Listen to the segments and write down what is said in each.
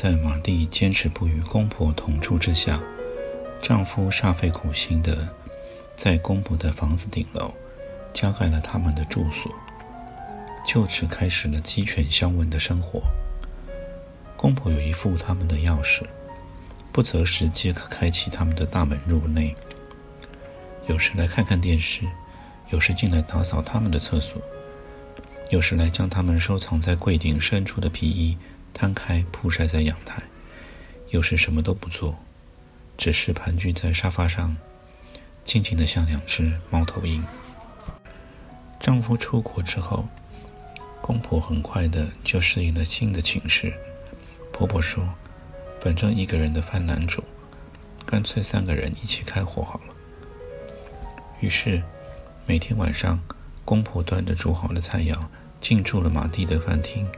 在马蒂坚持不与公婆同住之下，丈夫煞费苦心的在公婆的房子顶楼加盖了他们的住所，就此开始了鸡犬相闻的生活。公婆有一副他们的钥匙，不择时皆可开启他们的大门入内。有时来看看电视，有时进来打扫他们的厕所，有时来将他们收藏在柜顶深处的皮衣。摊开铺晒在阳台，有时什么都不做，只是盘踞在沙发上，静静的像两只猫头鹰。丈夫出国之后，公婆很快的就适应了新的寝室。婆婆说：“反正一个人的饭难煮，干脆三个人一起开火好了。”于是，每天晚上，公婆端着煮好的菜肴进驻了马蒂的饭厅。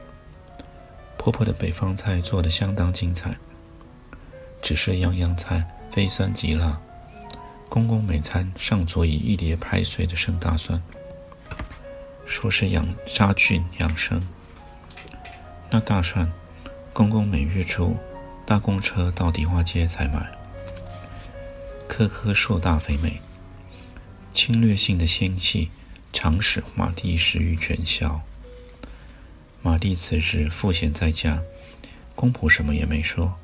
婆婆的北方菜做的相当精彩，只是样样菜非酸即辣。公公每餐上桌以一碟拍碎的生大蒜，说是养杀菌养生。那大蒜，公公每月初搭公车到迪化街采买，颗颗硕大肥美，侵略性的仙气常使马蒂食欲全消。马蒂此时赋闲在家，公婆什么也没说，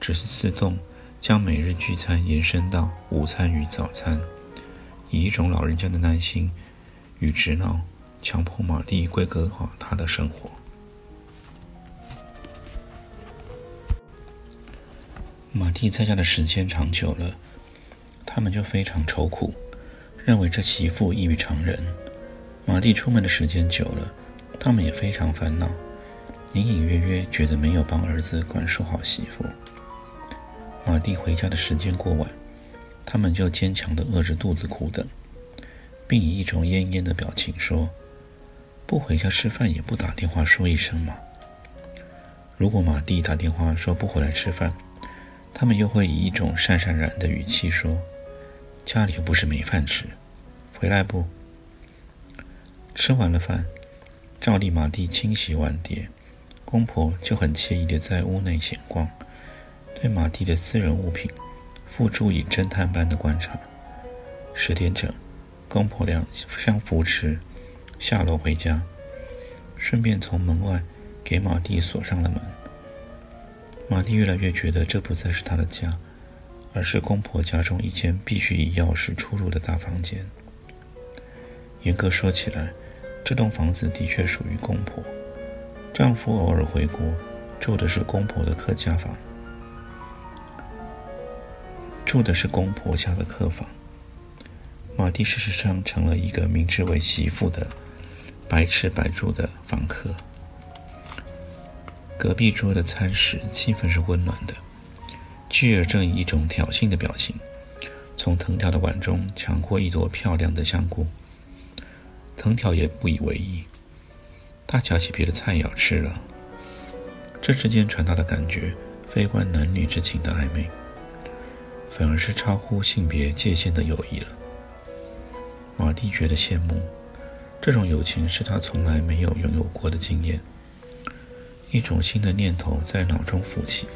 只是自动将每日聚餐延伸到午餐与早餐，以一种老人家的耐心与执拗，强迫马蒂规格化他的生活。马蒂在家的时间长久了，他们就非常愁苦，认为这媳妇异于常人。马蒂出门的时间久了。他们也非常烦恼，隐隐约约觉得没有帮儿子管束好媳妇。马蒂回家的时间过晚，他们就坚强地饿着肚子苦等，并以一种恹恹的表情说：“不回家吃饭也不打电话说一声吗？”如果马蒂打电话说不回来吃饭，他们又会以一种讪讪然的语气说：“家里又不是没饭吃，回来不？”吃完了饭。照例，马蒂清洗碗碟，公婆就很惬意地在屋内闲逛，对马蒂的私人物品付诸以侦探般的观察。十点整，公婆俩相扶持下楼回家，顺便从门外给马蒂锁上了门。马蒂越来越觉得这不再是他的家，而是公婆家中一间必须以钥匙出入的大房间。严格说起来，这栋房子的确属于公婆，丈夫偶尔回国，住的是公婆的客家房，住的是公婆家的客房。马蒂事实上成了一个明知为媳妇的白吃白住的房客。隔壁桌的餐食气氛是温暖的，继而正以一种挑衅的表情，从藤条的碗中抢过一朵漂亮的香菇。藤条也不以为意，他夹起别的菜肴吃了。这之间传达的感觉，非关男女之情的暧昧，反而是超乎性别界限的友谊了。马蒂觉得羡慕，这种友情是他从来没有拥有过的经验。一种新的念头在脑中浮起，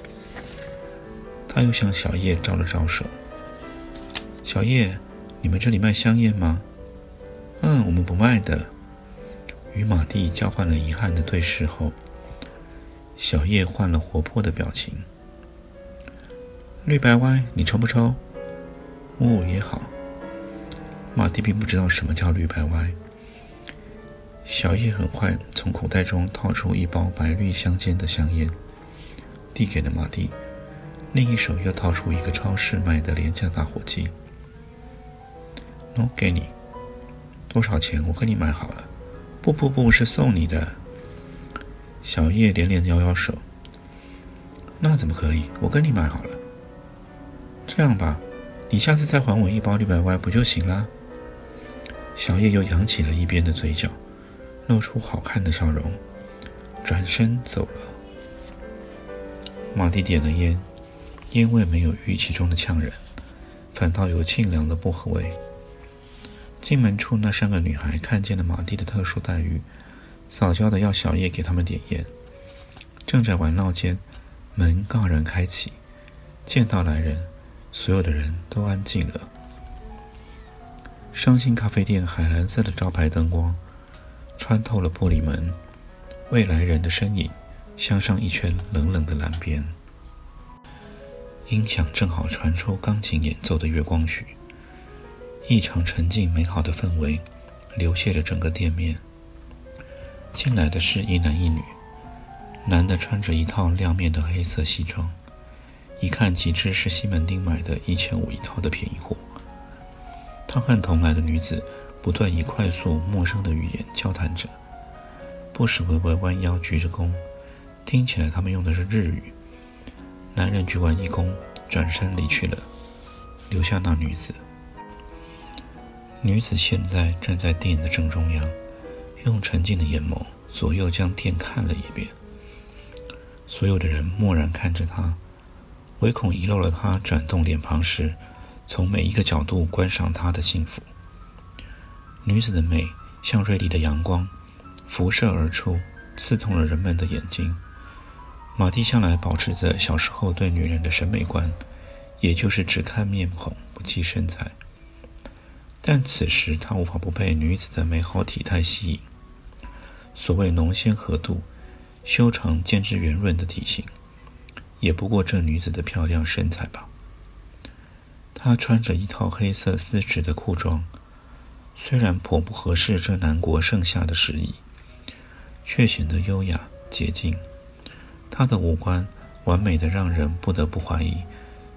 他又向小叶招了招手：“小叶，你们这里卖香烟吗？”嗯，我们不卖的。与马蒂交换了遗憾的对视后，小叶换了活泼的表情。绿白歪，你抽不抽？哦，也好。马蒂并不知道什么叫绿白歪。小叶很快从口袋中掏出一包白绿相间的香烟，递给了马蒂，另一手又掏出一个超市买的廉价打火机。喏，给你。多少钱？我跟你买好了。不不不，是送你的。小叶连连摇摇手。那怎么可以？我跟你买好了。这样吧，你下次再还我一包六百歪不就行了？小叶又扬起了一边的嘴角，露出好看的笑容，转身走了。马蒂点了烟，烟味没有预期中的呛人，反倒有清凉的薄荷味。进门处，那三个女孩看见了马蒂的特殊待遇，撒娇的要小叶给他们点烟。正在玩闹间，门戛然开启，见到来人，所有的人都安静了。伤心咖啡店海蓝色的招牌灯光穿透了玻璃门，未来人的身影镶上一圈冷冷的蓝边。音响正好传出钢琴演奏的月光曲，异常沉静美好的氛围流泻着整个店面。进来的是一男一女，男的穿着一套亮面的黑色西装，一看即知是西门町买的一千五一套的便宜货。他和同来的女子不断以快速、陌生的语言交谈着，不时微微弯腰鞠着躬，听起来他们用的是日语。男人鞠完一躬，转身离去了，留下那女子。女子现在站在店的正中央，用沉静的眼眸左右将店看了一遍。所有的人默然看着她，唯恐遗漏了她转动脸庞时。从每一个角度观赏她的幸福。女子的美像锐利的阳光，辐射而出，刺痛了人们的眼睛。马蒂向来保持着小时候对女人的审美观，也就是只看面孔不计身材。但此时他无法不被女子的美好体态吸引。所谓浓纤合度，修长兼之圆润的体型，也不过这女子的漂亮身材吧。她穿着一套黑色丝质的裤装，虽然颇不合适这南国盛夏的时宜，却显得优雅洁净。她的五官完美的让人不得不怀疑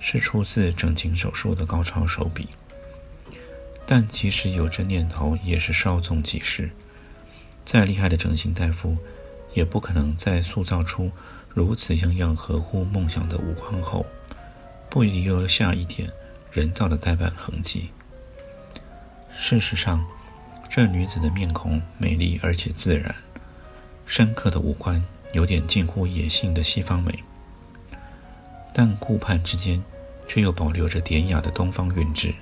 是出自整形手术的高超手笔。但即使有这念头，也是稍纵即逝。再厉害的整形大夫，也不可能在塑造出如此样样合乎梦想的五官后，不遗留下一点。人造的呆板痕迹。事实上，这女子的面孔美丽而且自然，深刻的五官有点近乎野性的西方美，但顾盼之间却又保留着典雅的东方韵致。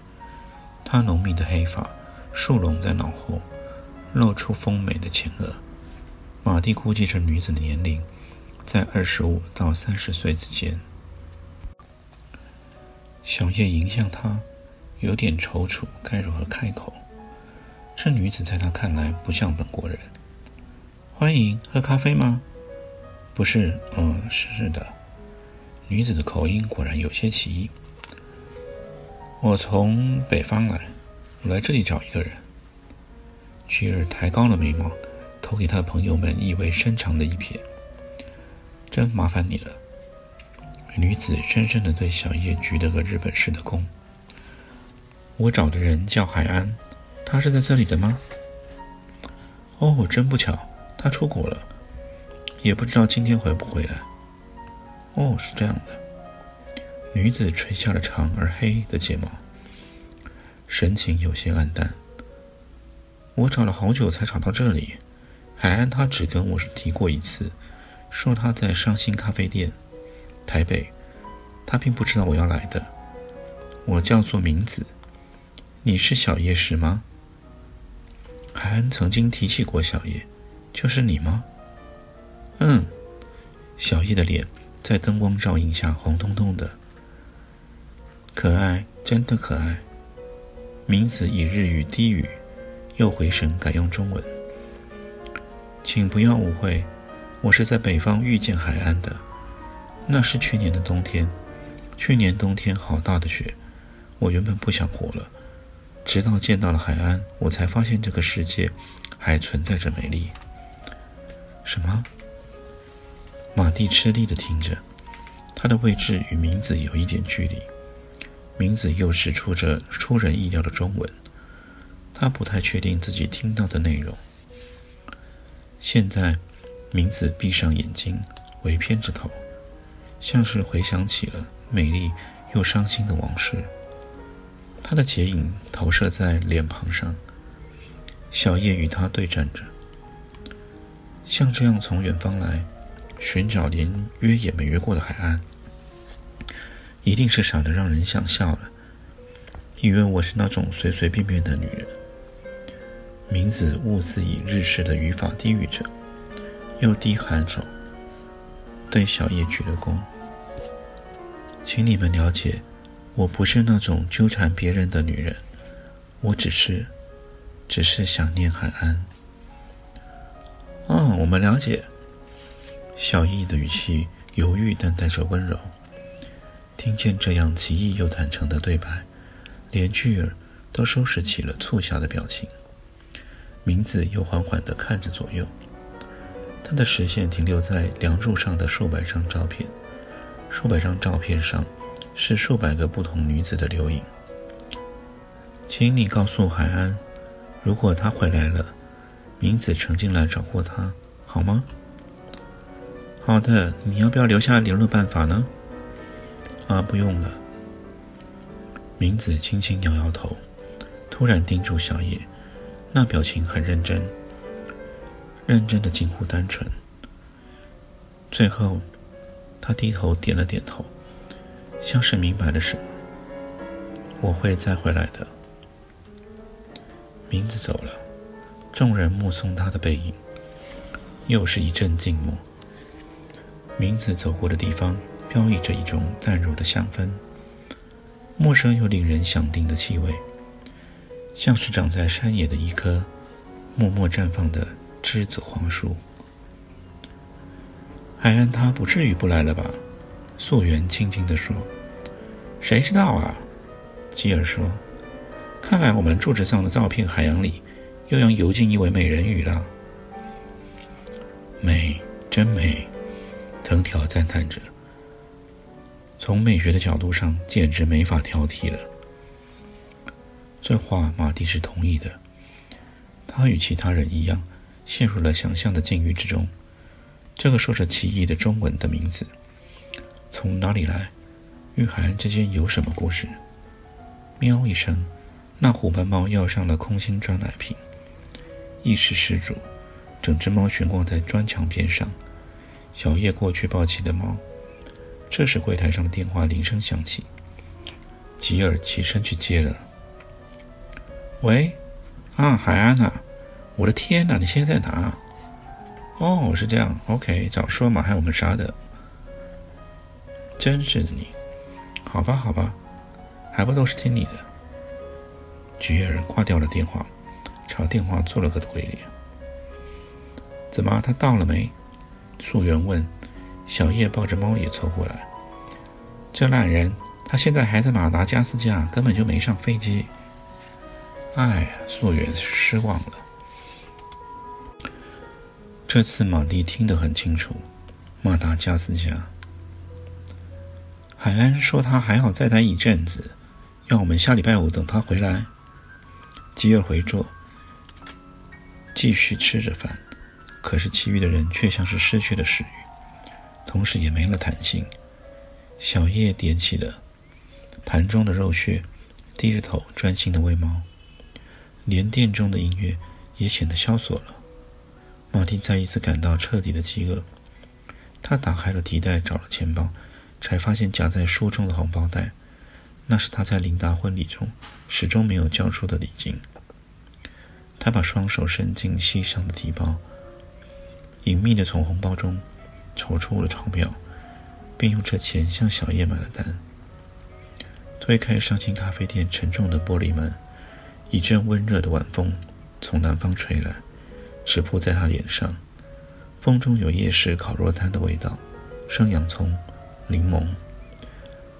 她浓密的黑发竖拢在脑后，露出丰美的前额。马蒂估计这女子的年龄在二十五到三十岁之间。小叶迎向他，有点踌躇，该如何开口？这女子在他看来不像本国人。欢迎，喝咖啡吗？不是，嗯，是的。女子的口音果然有些奇异。我从北方来，我来这里找一个人。菊儿抬高了眉毛，投给他的朋友们意味深长的一瞥。真麻烦你了。女子深深地对小叶鞠了个日本式的躬。我找的人叫海安，他是在这里的吗？哦，真不巧，他出国了，也不知道今天回不回来。哦，是这样的。女子垂下了长而黑的睫毛，神情有些黯淡。我找了好久才找到这里。海安他只跟我提过一次，说他在伤心咖啡店。台北，他并不知道我要来的。我叫做明子，你是小叶石吗？海恩曾经提起过小叶，就是你吗？嗯，小叶的脸在灯光照映下红彤彤的，可爱，真的可爱。明子以日语低语，又回神改用中文，请不要误会，我是在北方遇见海安的。那是去年的冬天，去年冬天好大的雪，我原本不想活了，直到见到了海安，我才发现这个世界还存在着美丽。什么？马蒂吃力地听着，他的位置与明子有一点距离。明子又使出着出人意料的中文，他不太确定自己听到的内容。现在，明子闭上眼睛，微偏着头，像是回想起了美丽又伤心的往事。他的剪影投射在脸庞上，小叶与他对站着，像这样从远方来寻找连约也没约过的海岸，一定是傻得让人想笑了，以为我是那种随随便便的女人。明子兀自以日式的语法低语着，又低颔首，对小叶鞠了躬。请你们了解，我不是那种纠缠别人的女人，我只是，只是想念海安。哦，我们了解。小叶的语气犹豫，但带着温柔。听见这样奇异又坦诚的对白，连巨儿都收拾起了促狭的表情。明子又缓缓地看着左右，他的视线停留在梁柱上的数百张照片，数百张照片上是数百个不同女子的留影。请你告诉海安，如果他回来了，明子曾经来找过他，好吗？好的，你要不要留下联络办法呢？啊，不用了。明子轻轻摇摇头，突然盯住小野。那表情很认真，认真的近乎单纯。最后，他低头点了点头，像是明白了什么。我会再回来的。明子走了，众人目送他的背影，又是一阵静默。明子走过的地方，飘逸着一种淡柔的香氛，陌生又令人想定的气味。像是长在山野的一棵默默绽放的栀子黄树。海安他不至于不来了吧？素媛轻轻地说：“谁知道啊？”吉尔说：“看来我们柱子上的照片海洋里又要游进一位美人鱼了。”美，真美！藤条赞叹着。从美学的角度上，简直没法挑剔了。这话马蒂是同意的。他与其他人一样，陷入了想象的境遇之中。这个说着奇异的中文的名字，从哪里来？与海岸之间有什么故事？喵一声，那虎斑猫要上了空心砖奶瓶，意识失足。整只猫悬挂在砖墙边上。小叶过去抱起的猫。这时柜台上的电话铃声响起，吉尔起身去接了。喂，啊，海安呐！我的天哪，你现在在哪？哦，是这样，OK，早说嘛，害我们啥的。真是的你，好吧，好吧，还不都是听你的。吉尔挂掉了电话，朝电话做了个鬼脸。怎么，他到了没？素媛问。小叶抱着猫也凑过来。这烂人，他现在还在马达加斯加，根本就没上飞机。哎，素媛失望了。这次马蒂听得很清楚，马达加斯加。海安说他还要再待一阵子，要我们下礼拜五等他回来。吉尔回坐，继续吃着饭，可是其余的人却像是失去了食欲，同时也没了弹性。小叶点起了盘中的肉屑，低着头专心的喂猫。连店中的音乐也显得萧索了。马蒂再一次感到彻底的饥饿。他打开了提袋，找了钱包，才发现夹在书中的红包袋，那是他在琳达婚礼中始终没有交出的礼金。他把双手伸进膝上的提包，隐秘的从红包中筹出了钞票，并用这钱向小叶买了单。推开上清咖啡店沉重的玻璃门。一阵温热的晚风从南方吹来，直扑在他脸上。风中有夜市烤肉摊的味道，生洋葱、柠檬，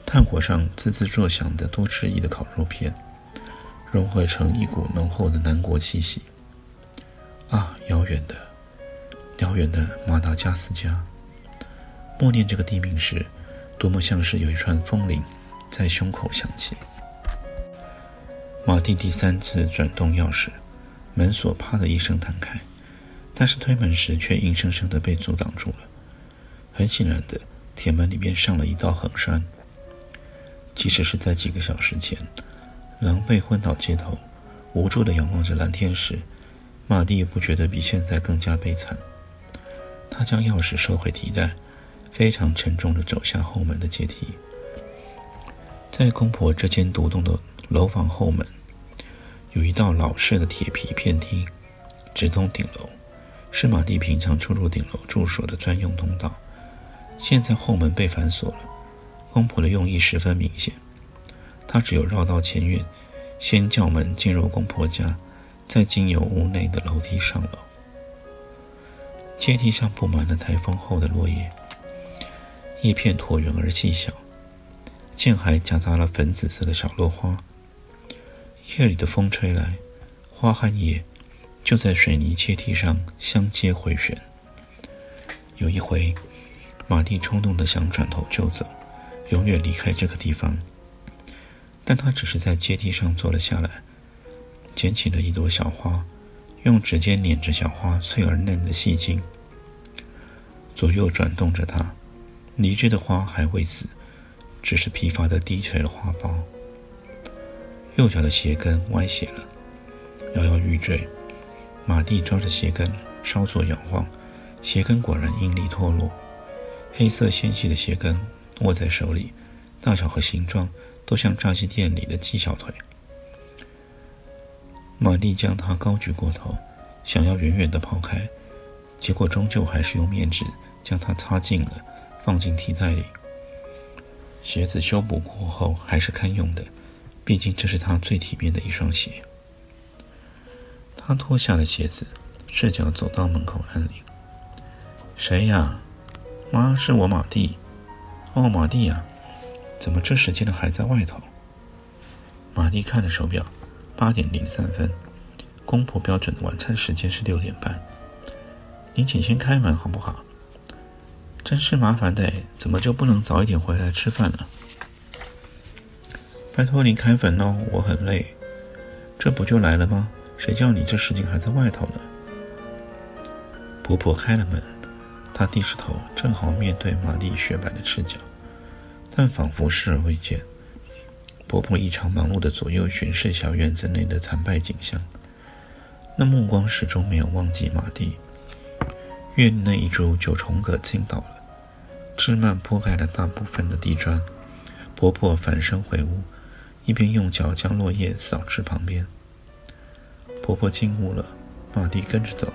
炭火上滋滋作响的多汁液的烤肉片，融合成一股浓厚的南国气息。啊，遥远的，遥远的马达加斯加。默念这个地名时，多么像是有一串风铃在胸口响起。马蒂第三次转动钥匙，门锁啪的一声弹开，但是推门时却硬生生的被阻挡住了。很显然的，铁门里面上了一道横栓。即使是在几个小时前，狼狈昏倒街头，无助的仰望着蓝天时，马蒂也不觉得比现在更加悲惨。他将钥匙收回提袋，非常沉重的走下后门的阶梯。在公婆这间独栋的楼房后门，有一道老式的铁皮片梯，直通顶楼，是马蒂平常出入顶楼住所的专用通道。现在后门被反锁了，公婆的用意十分明显。他只有绕到前院，先叫门进入公婆家，再经由屋内的楼梯上楼。阶梯上布满了台风后的落叶，叶片椭圆而细小。剑还夹杂了粉紫色的小落花。夜里的风吹来，花和叶就在水泥阶梯上相接回旋。有一回，马蒂冲动的想转头就走，永远离开这个地方。但他只是在阶梯上坐了下来，捡起了一朵小花，用指尖捻着小花脆而嫩的细茎，左右转动着它。离枝的花还未死。只是疲乏的低垂了花苞，右脚的鞋跟歪斜了，摇摇欲坠。马蒂抓着鞋跟稍作摇晃，鞋跟果然应力脱落。黑色纤细的鞋跟握在手里，大小和形状都像炸鸡店里的鸡小腿。马蒂将它高举过头，想要远远的抛开，结果终究还是用面纸将它擦净了，放进提袋里。鞋子修补过后还是堪用的，毕竟这是他最体面的一双鞋。他脱下了鞋子，赤脚走到门口按铃：“谁呀？妈，是我马蒂。哦，马蒂呀，怎么这时间了还在外头？”马蒂看了手表，八点零三分，公婆标准的晚餐时间是六点半。您请先开门好不好？真是麻烦的，怎么就不能早一点回来吃饭呢？拜托你开粉哦，我很累。这不就来了吗？谁叫你这时间还在外头呢？婆婆开了门，她低着头，正好面对马蒂雪白的赤脚，但仿佛视而未见。婆婆异常忙碌的左右巡视小院子内的残败景象，那目光始终没有忘记马蒂。院内一株九重葛倾倒了。枝蔓铺盖了大部分的地砖，婆婆返身回屋，一边用脚将落叶扫至旁边。婆婆进屋了，马蒂跟着走，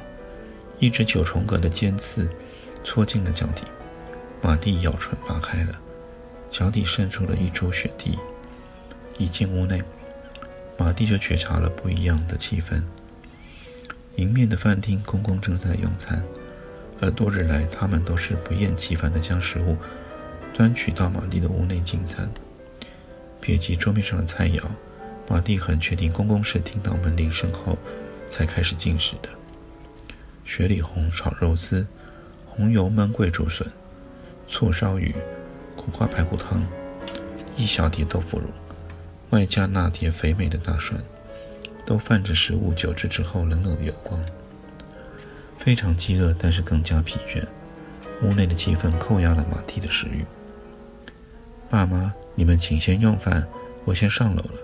一只九重葛的尖刺戳进了脚底，马蒂咬唇拔开了，脚底渗出了一株血滴。一进屋内，马蒂就觉察了不一样的气氛。迎面的饭厅，公公正在用餐。而多日来，他们都是不厌其烦地将食物端取到马蒂的屋内进餐。别及桌面上的菜肴，马蒂很确定公公是听到门铃声后才开始进食的。雪里红炒肉丝、红油焖桂竹笋、醋烧鱼、苦瓜排骨汤、一小碟豆腐乳，外加那碟肥美的大蒜，都泛着食物久置之后冷冷的油光。非常饥饿，但是更加疲倦。屋内的气氛扣押了马蒂的食欲。爸妈，你们请先用饭，我先上楼了。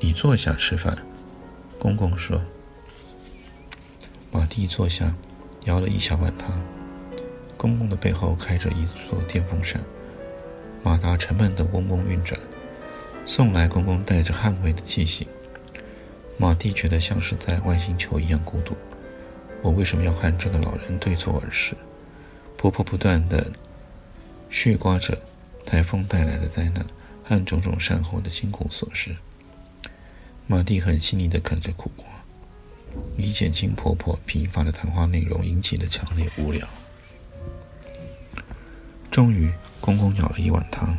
你坐下吃饭。公公说。马蒂坐下，舀了一小碗汤。公公的背后开着一座电风扇，马达沉闷的嗡嗡运转，送来公公带着捍卫的气息。马蒂觉得像是在外星球一样孤独。我为什么要和这个老人对坐而视？婆婆不断的絮刮着台风带来的灾难和种种善后的辛苦琐事。马蒂很细腻的啃着苦瓜，以减轻婆婆疲乏的谈话内容引起的强烈无聊。终于，公公舀了一碗汤，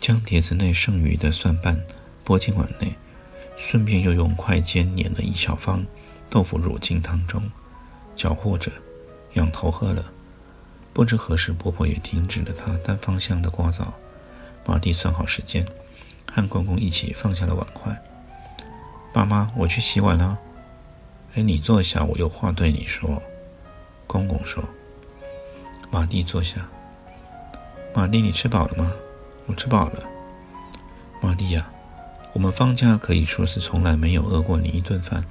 将碟子内剩余的蒜瓣拨进碗内。顺便又用筷尖碾了一小方豆腐乳进汤中，搅和着，仰头喝了。不知何时，婆婆也停止了她单方向的刮噪。马蒂算好时间，和公公一起放下了碗筷。爸妈，我去洗碗了。哎，你坐下，我有话对你说。公公说。马蒂坐下。马蒂，你吃饱了吗？我吃饱了。马蒂呀，我们放假可以说是从来没有饿过你一顿饭。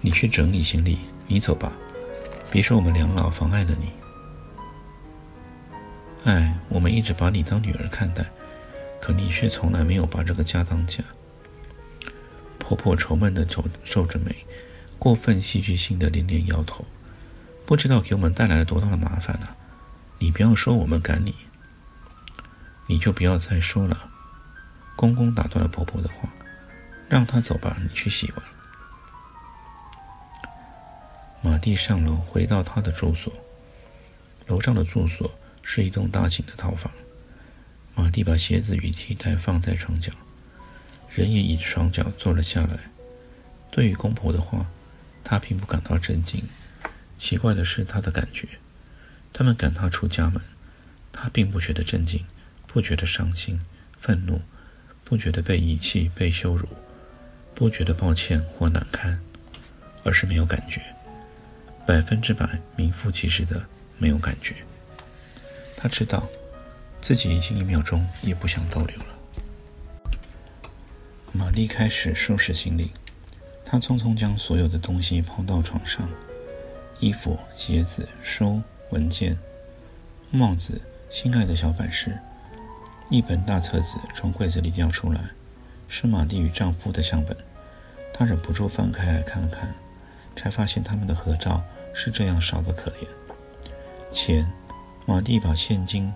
你去整理行李，你走吧，别说我们两老妨碍了你。哎，我们一直把你当女儿看待，可你却从来没有把这个家当家。婆婆愁闷的皱皱着眉，过分戏剧性的连连摇头，不知道给我们带来了多大的麻烦呢。你不要说我们赶你，你就不要再说了。公公打断了婆婆的话，让她走吧，你去洗碗。马蒂上楼回到他的住所，楼上的住所。是一栋大型的套房。马蒂把鞋子与提袋放在床角，人也以双脚坐了下来。对于公婆的话，他并不感到震惊。奇怪的是他的感觉。他们赶他出家门，他并不觉得震惊，不觉得伤心、愤怒，不觉得被遗弃、被羞辱，不觉得抱歉或难堪，而是没有感觉，百分之百名副其实的没有感觉。他知道，自己已经一秒钟也不想逗留了。马蒂开始收拾行李，他匆匆将所有的东西抛到床上：衣服、鞋子、书、文件、帽子、心爱的小摆饰。一本大册子从柜子里掉出来，是马蒂与丈夫的相本。她忍不住翻开来看了看，才发现他们的合照是这样少得可怜。钱。马蒂把现金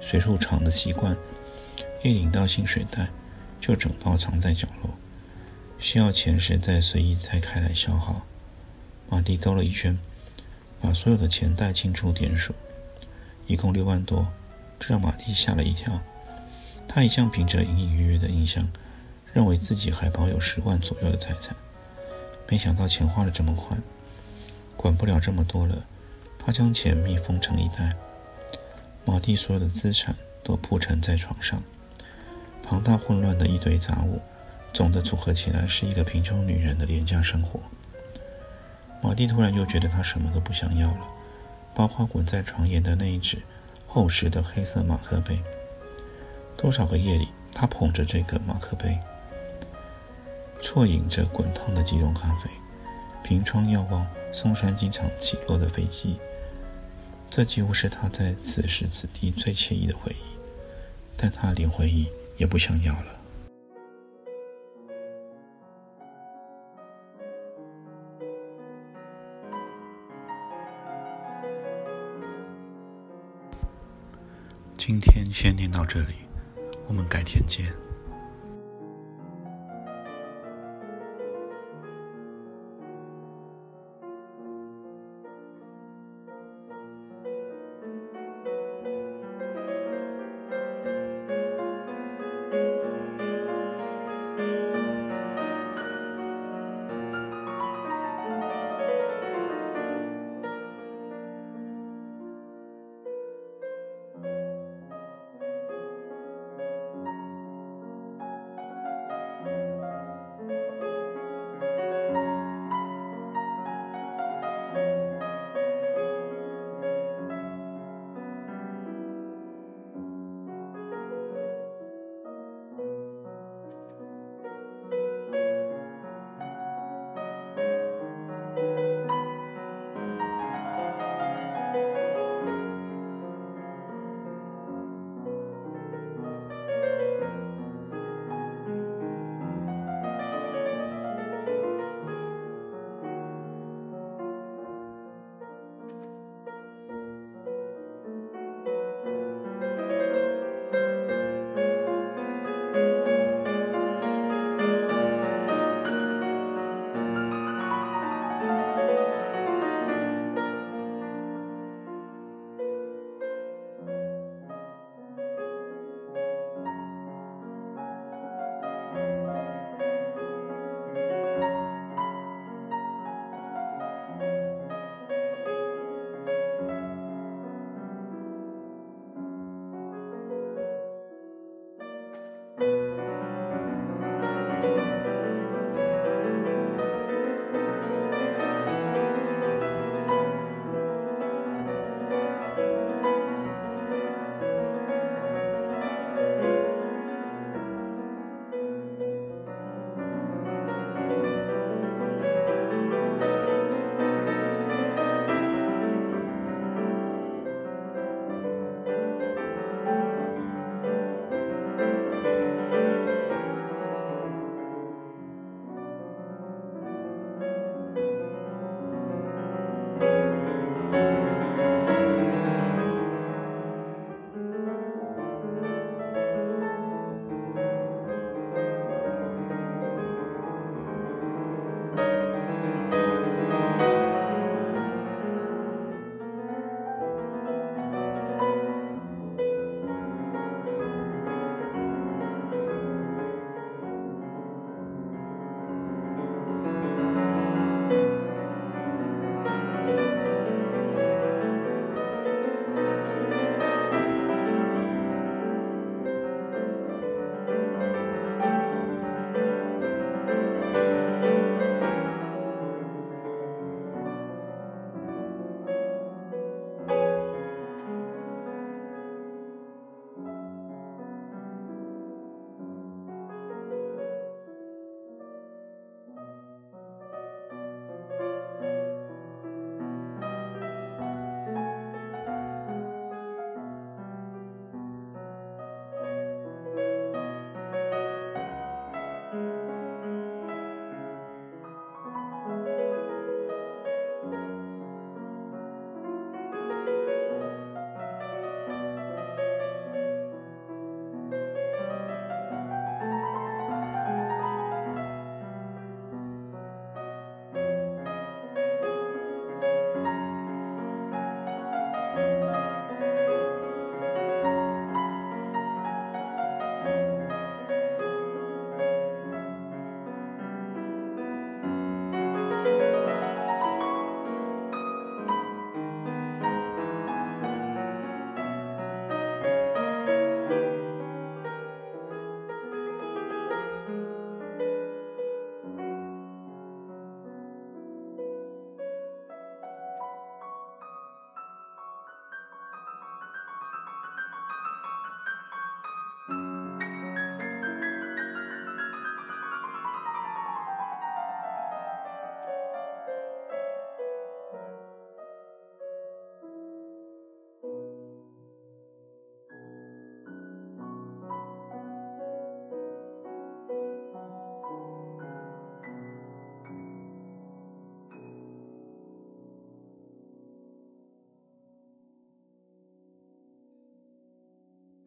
随处藏的习惯，一领到薪水袋就整包藏在角落，需要钱时再随意拆开来消耗。马蒂兜了一圈，把所有的钱袋清楚点数，一共六万多，这让马蒂吓了一跳。他一向凭着隐隐约约的印象，认为自己还保有十万左右的财产，没想到钱花了这么快。管不了这么多了，他将钱密封成一袋。马蒂所有的资产都铺陈在床上，庞大混乱的一堆杂物，总的组合起来是一个贫穷女人的廉价生活。马蒂突然又觉得他什么都不想要了，包括滚在床沿的那一只厚实的黑色马克杯。多少个夜里，他捧着这个马克杯，啜饮着滚烫的即溶咖啡，凭窗遥望松山机场起落的飞机。这几乎是他在此时此地最惬意的回忆，但他连回忆也不想要了。今天先念到这里，我们改天见。